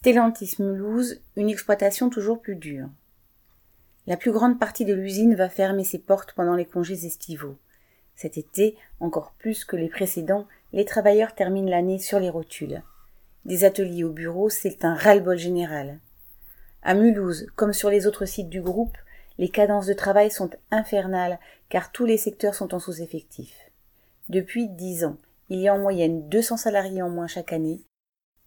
Stellantis Mulhouse, une exploitation toujours plus dure. La plus grande partie de l'usine va fermer ses portes pendant les congés estivaux. Cet été, encore plus que les précédents, les travailleurs terminent l'année sur les rotules. Des ateliers au bureau, c'est un ras-le-bol général. À Mulhouse, comme sur les autres sites du groupe, les cadences de travail sont infernales car tous les secteurs sont en sous-effectif. Depuis dix ans, il y a en moyenne 200 salariés en moins chaque année,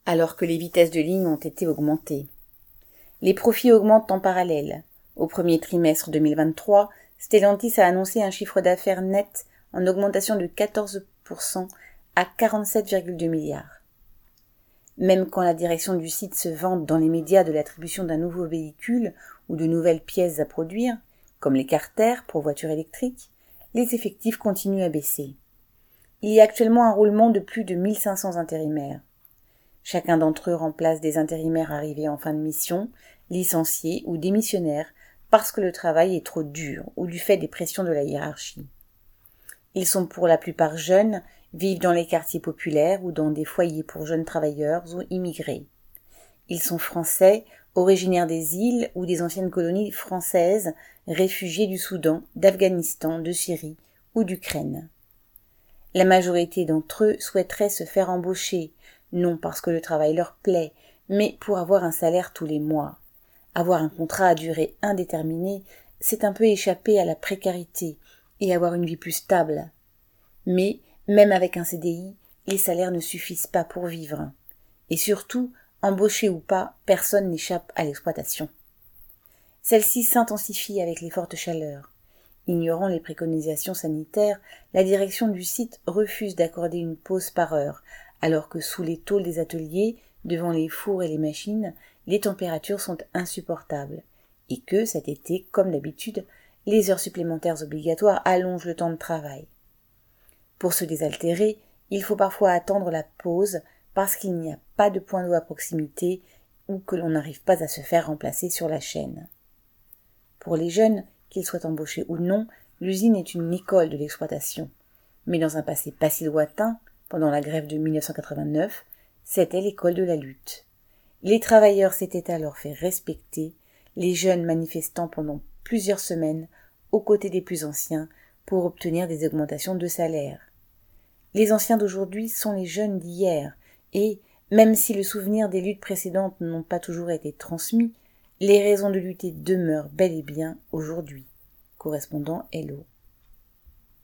alors que les vitesses de ligne ont été augmentées. Les profits augmentent en parallèle. Au premier trimestre 2023, Stellantis a annoncé un chiffre d'affaires net en augmentation de 14% à 47,2 milliards. Même quand la direction du site se vante dans les médias de l'attribution d'un nouveau véhicule ou de nouvelles pièces à produire, comme les carters pour voitures électriques, les effectifs continuent à baisser. Il y a actuellement un roulement de plus de 1500 intérimaires. Chacun d'entre eux remplace des intérimaires arrivés en fin de mission, licenciés ou démissionnaires parce que le travail est trop dur ou du fait des pressions de la hiérarchie. Ils sont pour la plupart jeunes, vivent dans les quartiers populaires ou dans des foyers pour jeunes travailleurs ou immigrés. Ils sont français, originaires des îles ou des anciennes colonies françaises, réfugiés du Soudan, d'Afghanistan, de Syrie ou d'Ukraine. La majorité d'entre eux souhaiteraient se faire embaucher, non parce que le travail leur plaît, mais pour avoir un salaire tous les mois. Avoir un contrat à durée indéterminée, c'est un peu échapper à la précarité et avoir une vie plus stable. Mais, même avec un CDI, les salaires ne suffisent pas pour vivre. Et surtout, embauché ou pas, personne n'échappe à l'exploitation. Celle-ci s'intensifie avec les fortes chaleurs. Ignorant les préconisations sanitaires, la direction du site refuse d'accorder une pause par heure, alors que sous les tôles des ateliers, devant les fours et les machines, les températures sont insupportables, et que, cet été, comme d'habitude, les heures supplémentaires obligatoires allongent le temps de travail. Pour se désaltérer, il faut parfois attendre la pause parce qu'il n'y a pas de point d'eau à proximité ou que l'on n'arrive pas à se faire remplacer sur la chaîne. Pour les jeunes, qu'ils soient embauchés ou non, l'usine est une école de l'exploitation. Mais dans un passé pas si lointain, pendant la grève de 1989, c'était l'école de la lutte. Les travailleurs s'étaient alors fait respecter, les jeunes manifestant pendant plusieurs semaines aux côtés des plus anciens pour obtenir des augmentations de salaire. Les anciens d'aujourd'hui sont les jeunes d'hier, et, même si le souvenir des luttes précédentes n'ont pas toujours été transmis, les raisons de lutter demeurent bel et bien aujourd'hui. Correspondant Hello.